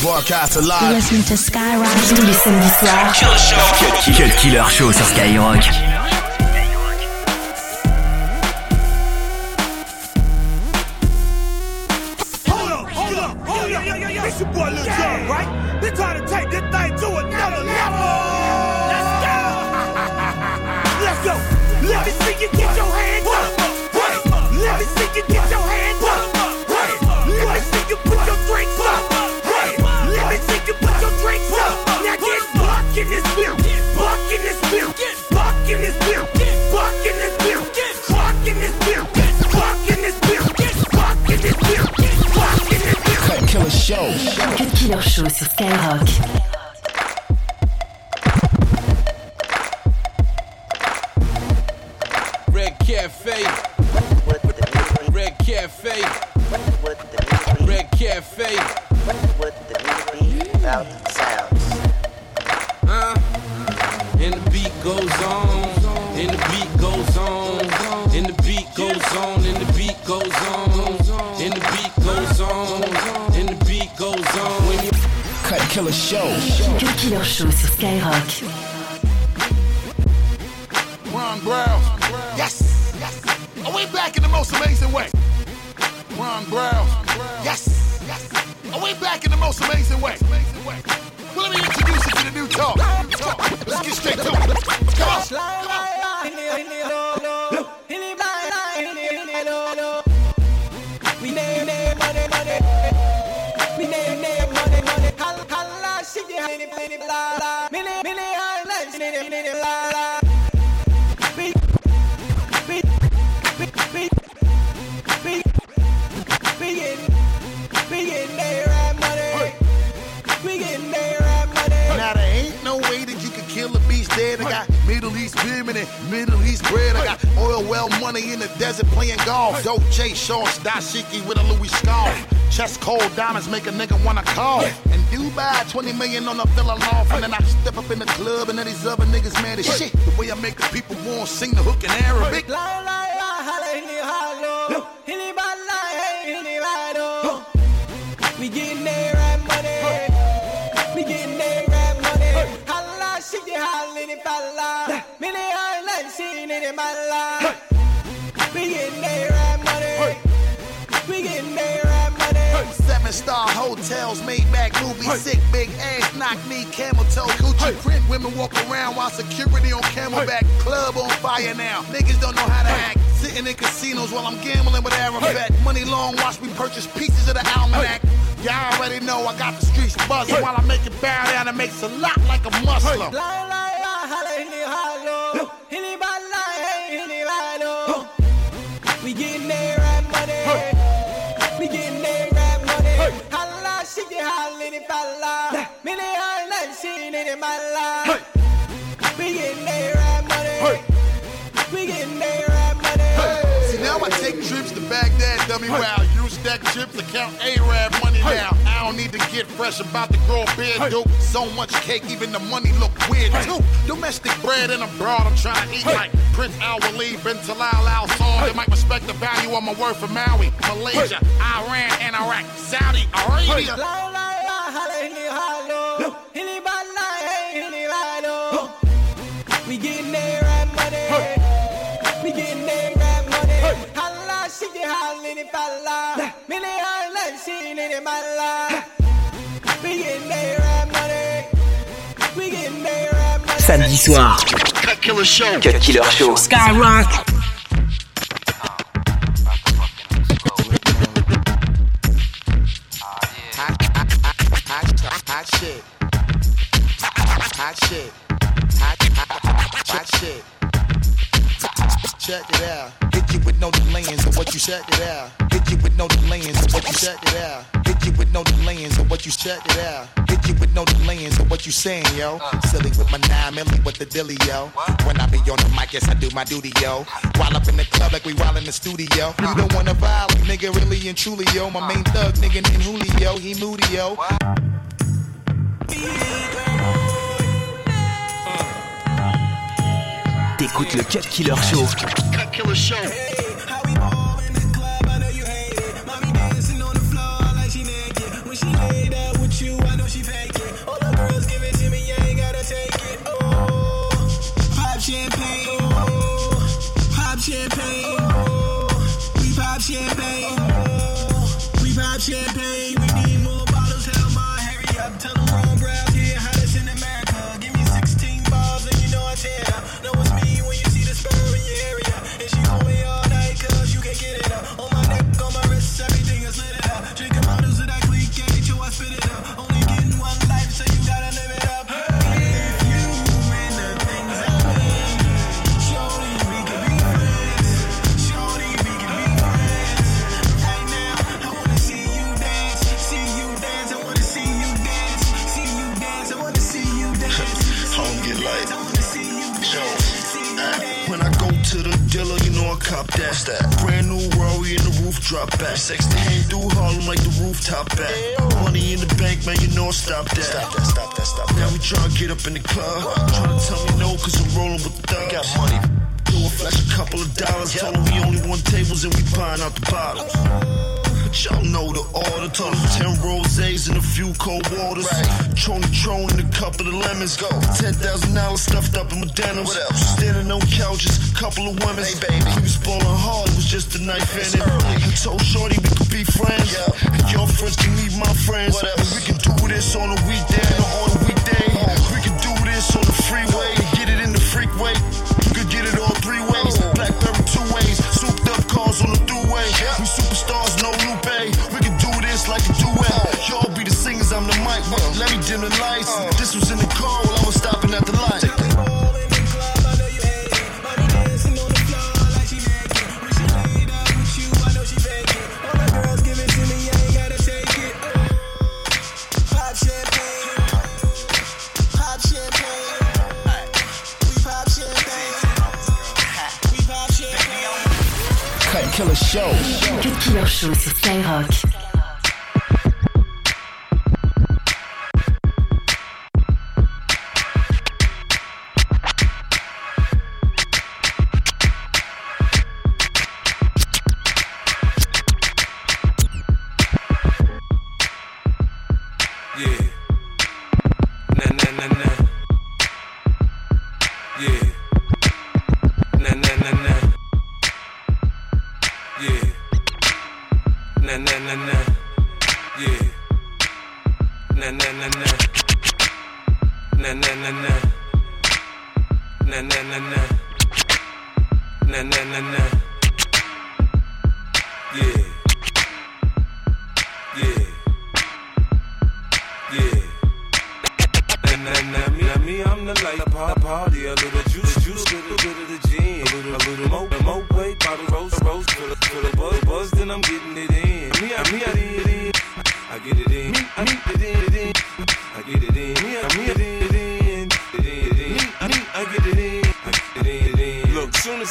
Broadcast alive. Listening to Skyrock. Tous les samedis soirs. Cut, Cut Killer Show sur Skyrock. Hold up, hold up, hold up. It's your boy Lil in this bill. Buck in this bill. Buck in this bill. Buck in this bill. Buck in this bill. Buck in this bill. Cut Killer Show. Cut Killer Show sur Skyrock. Killer Show. Cut Killer Show sur Skyrock. Ron Brown. Yes. Yes. Are we back in the most amazing way? Ron Brown. Yes. Yes. Are we back in the most amazing way? Well, let me introduce you to the new talk. Let's get straight to it. Come on. Come on. Dolce shorts, dashiki with a Louis scarf. Chest cold diamonds make a nigga wanna call. Dubai, 20 million on a villa loft. And then I step up in the club and then these other niggas mad as shit. The way I make the people wanna sing the hook in Arabic. Hini halo. Hini bala hey. We getting there money. We getting there money. Hala shiki halini bala. Mini island scene in bala. We money. Seven star hotels, made back movie, sick big ass, knock me, camel toe, coochie print. Women walk around while security on camelback. Club on fire now. Niggas don't know how to act. Sitting in casinos while I'm gambling with Arafat. Money long, watch me purchase pieces of the almanac. Y'all already know I got the streets buzzing while I make it bow down and makes a lot like a Muslim. Halini bala. Mini island scene in bala. We getting there money. We getting there money. See, now I take trips to Baghdad, dummy wow. Use stack chips to count Arab money now. I don't need to get fresh about to grow a beard, dope. So much cake, even the money look weird too. Domestic bread and abroad, I'm trying to eat like Prince Al Walid, bin Talal Al Saud. They might respect the value of my word for Maui, Malaysia, Iran, and Iraq, Saudi Arabia. Halini bala. Mini island scene in bala. We getting there money. We getting there money. Samedi soir. Cut Killer Show. Cut Killer Show. Skyrock. You check it out. Hit you with no delaying, so what you check it out. Hit you with no delaying, so what you check it out. Hit you with no delaying, so what you saying, yo? Uh. Silly with my nine milli with the dilly, yo. When I be on the mic, yes, I do my duty, yo. While up in the club like we while in the studio. Uh. You don't wanna violate, nigga, really and truly, yo. My main uh. thug, nigga, named Julio, he moody, yo. T'écoutes le Cut Killer Show. Cut Killer Show. That. Brand new Rory in the roof drop back. Sex came through Harlem like the rooftop back. Money in the bank, man, you know I stop that. Stop that, stop that, stop that. Now we tryna get up in the club. Tryna tell me no, cause I'm rolling with the thugs. Got money. Do a flash a couple of dollars. Told 'em we only want tables and we buying out the bottles. Y'all know the them 10 rosés and a few cold waters. Tron Tron and a couple of lemons. Go. $10,000 stuffed up in my denims. What else? Standing on couches, couple of women. Hey, baby. We was ballin' hard, it was just a knife in it. I told Shorty we could be friends. And your friends can meet my friends. Whatever. We can do this on a weekday or on a weekday. We can do this on the freeway. Get it in the freak way. You could get it all three ways. Blackberry two ways. Souped up cars on the throughway. We Let me dim the lights. This was in the car while I was stopping at the light. Ball in the club, I know you Na na na na. Yeah. Na na na na. Na na na na. Na na na na. Na na na na.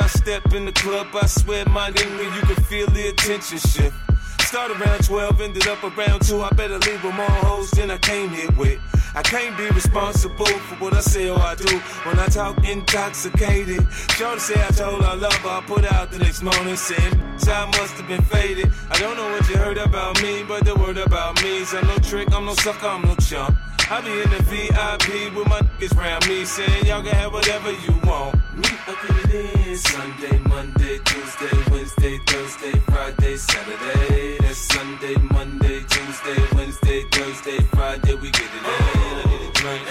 I step in the club, I swear my nigga, you can feel the attention shift. Started around 12, ended up around 2. I better leave with more hoes than I came here with. I can't be responsible for what I say or I do when I talk intoxicated. Shorty say I told her I love her. I put out the next morning saying, I must have been faded. I don't know what you heard about me, but the word about me is I'm no trick, I'm no sucker, I'm no chump. I be in the VIP with my niggas round me saying y'all can have whatever you want. Me, I get it in Sunday, Monday, Tuesday, Wednesday, Thursday, Friday, Saturday. That's Sunday, Monday, Tuesday, Wednesday, Thursday, Friday. We get it in. I need a drink.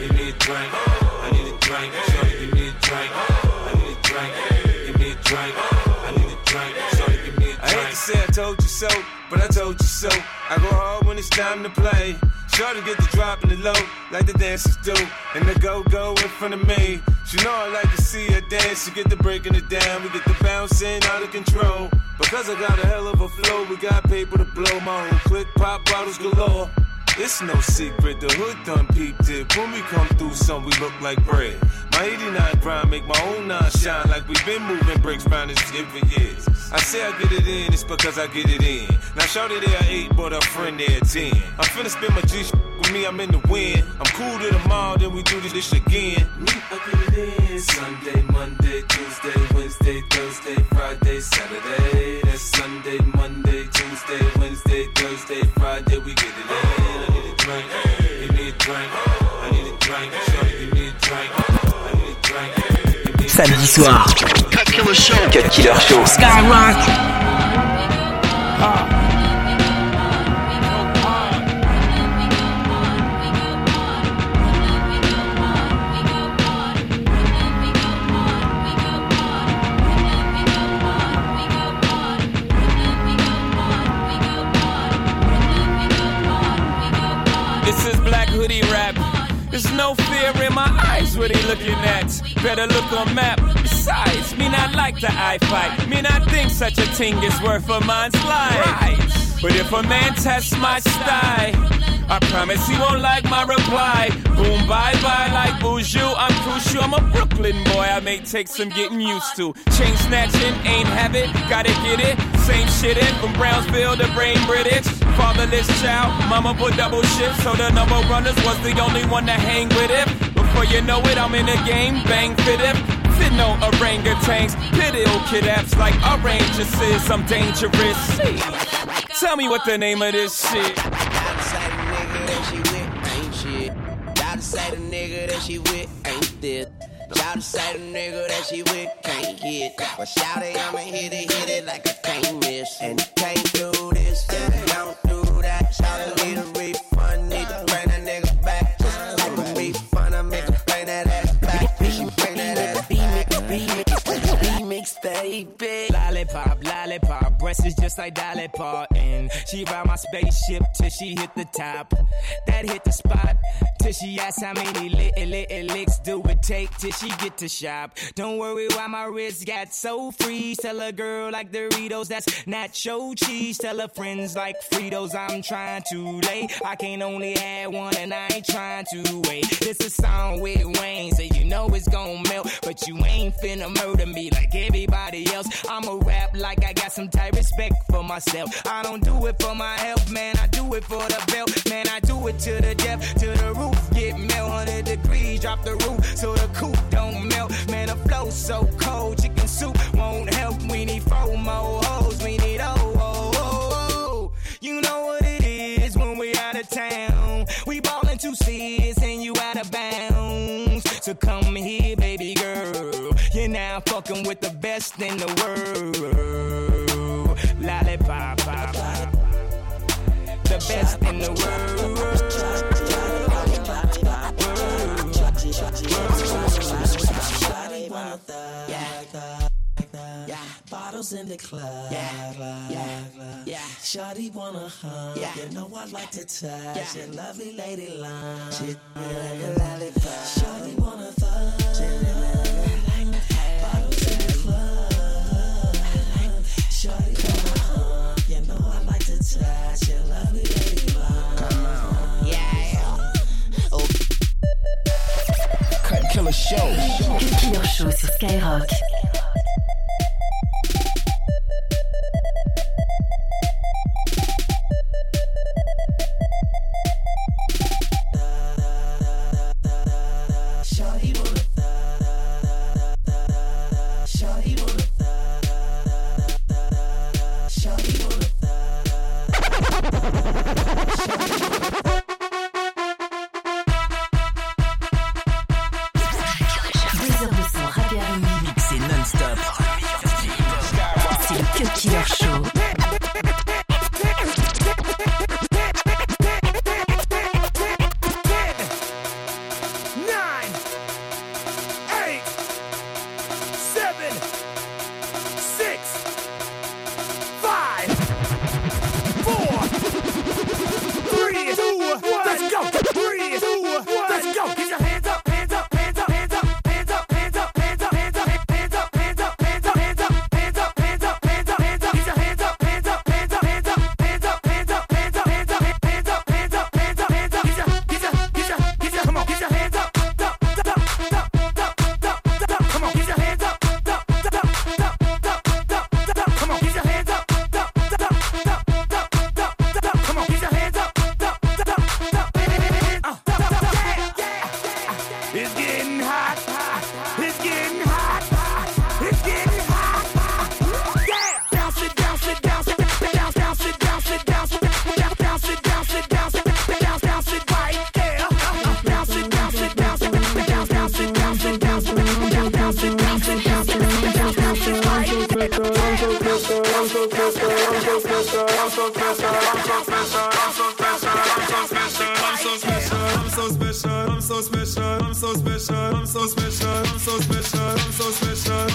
Give me a drink. I need a drink. Shorty, give me a drink. I need a drink. Give me a drink. I need a drink. Shorty, give me a drink. I hate to say I told you so, but I told you so. I go hard when it's time to play. Shorty get the drop do. And the go-go in front of me. She know I like to see her dance. She get the breaking it down. We get the bouncing out of control. Because I got a hell of a flow, we got paper to blow. My whole click pop bottles galore. It's no secret, the hood done peeped it. When we come through, some we look like bread. My 89 grind make my own nine shine like we've been moving bricks round this shit for years. I say I get it in, it's because I get it in. Now shorty there at 8, but her friend there at 10. I'm finna spin my G with me, I'm in the wind. I'm cool to the mall, then we do this, this again. Me, I get it in. Sunday, Monday, Tuesday, Wednesday, Thursday, Friday, Saturday. That's Sunday, Monday, Tuesday, Wednesday, Thursday, Friday, we get it in. I need a drink, give me a drink. I need a drink, shorty, give me a drink. I need a drink, give me a Samedi soir, Cut Killer Show. Cut Killer Show. Skyrock. Uh. This is Black Hoodie Rap. There's no fear in my eyes what he looking at. Better look on map. Me not like the eye fight. Me not think such a thing is worth a man's life. But if a man tests my style, I promise he won't like my reply. Boom, bye bye, like Buju. I'm crucial. I'm a Brooklyn boy. I may take some getting used to. Chain snatching, ain't habit, gotta get it. Same shit in from Brownsville to Brain British. Fatherless child, mama put double shift, so the number runners was the only one to hang with it. Before you know it, I'm in the game, bang fit it. Fit no orangutans, pit ill kid apps like oranges I'm dangerous. Tell me what the name of this shit. Say the nigga that she with ain't this. Shout to say the nigga that she with can't hit. But shout it, I'ma hit it, hit it like I can't miss. And can't do this, Lollipop, lollipop, is just like Dolly Parton. She ride my spaceship till she hit the top. That hit the spot till she asks how many little, little licks do it take till she get to shop. Don't worry why my wrist got so free. Tell a girl like Doritos, that's nacho cheese. Tell her friends like Fritos, I'm trying to lay. I can't only have one and I ain't trying to wait. This a song with Wayne, so you know it's gon' melt. But you ain't finna murder me like everybody else. I'ma rap like I got some type respect for myself. I don't do it for my health, man. I do it for the belt, man. I do it to the depth, to the roof. Get melt 100 degrees, drop the roof so the coop don't melt. Man, the flow so cold, chicken soup won't help. We need four more hoes, we need oh, oh, oh, oh. You know what it is when we out of town. We ballin' two seats and you out of bounds. So come here, baby girl. You're now fucking with the best in the world. Best in the world. Bottles in the club. Yeah, yeah, yeah. Shawty wanna hum. Yeah. You know I like to touch yeah. your lovely lady line. She like a lollipop. Shawty wanna fuck. Bottles in the club. Shawty wanna hum. You know I like to touch your lovely Killer Show. Killer Show sur Skyrock. So special, I'm so special, I'm so special, I'm so special, I'm so special.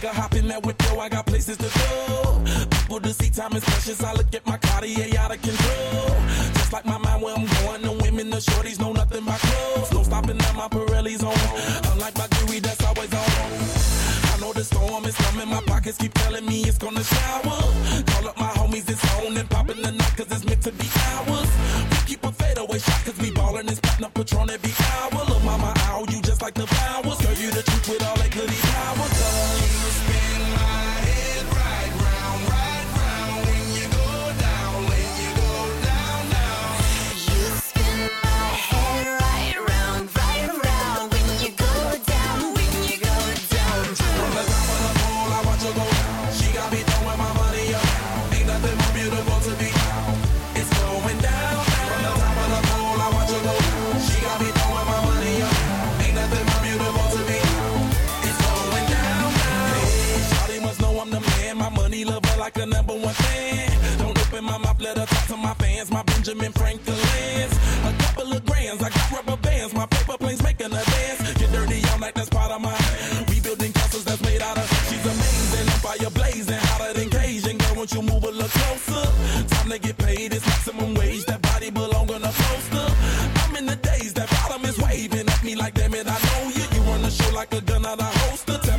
House with my hop in that yo, I got places to go. People to see, time is precious. I look at my Cartier out of control. Just like my mind where I'm going, the women, the shorties know nothing but clothes. No stopping at my Pirelli's on. Unlike my jewelry, that's always on. I know the storm is coming, my pockets keep telling me it's gonna shower. Call up my homies, it's on and popping the night, cause it's meant to be ours. We keep a fadeaway shot, cause we ballin' and spittin' up Patron every hour. Look, mama, ow, you just like the flowers. Girl, you the truth with all that's part of my. We building castles that's made out of. She's amazing, fire blazing, hotter than Cajun. Girl, won't you move a little closer? Time to get paid, it's maximum wage. That body belong on a poster. I'm in the days, that bottom is waving at me like, damn it, I know you. You run the show like a gun out of holster.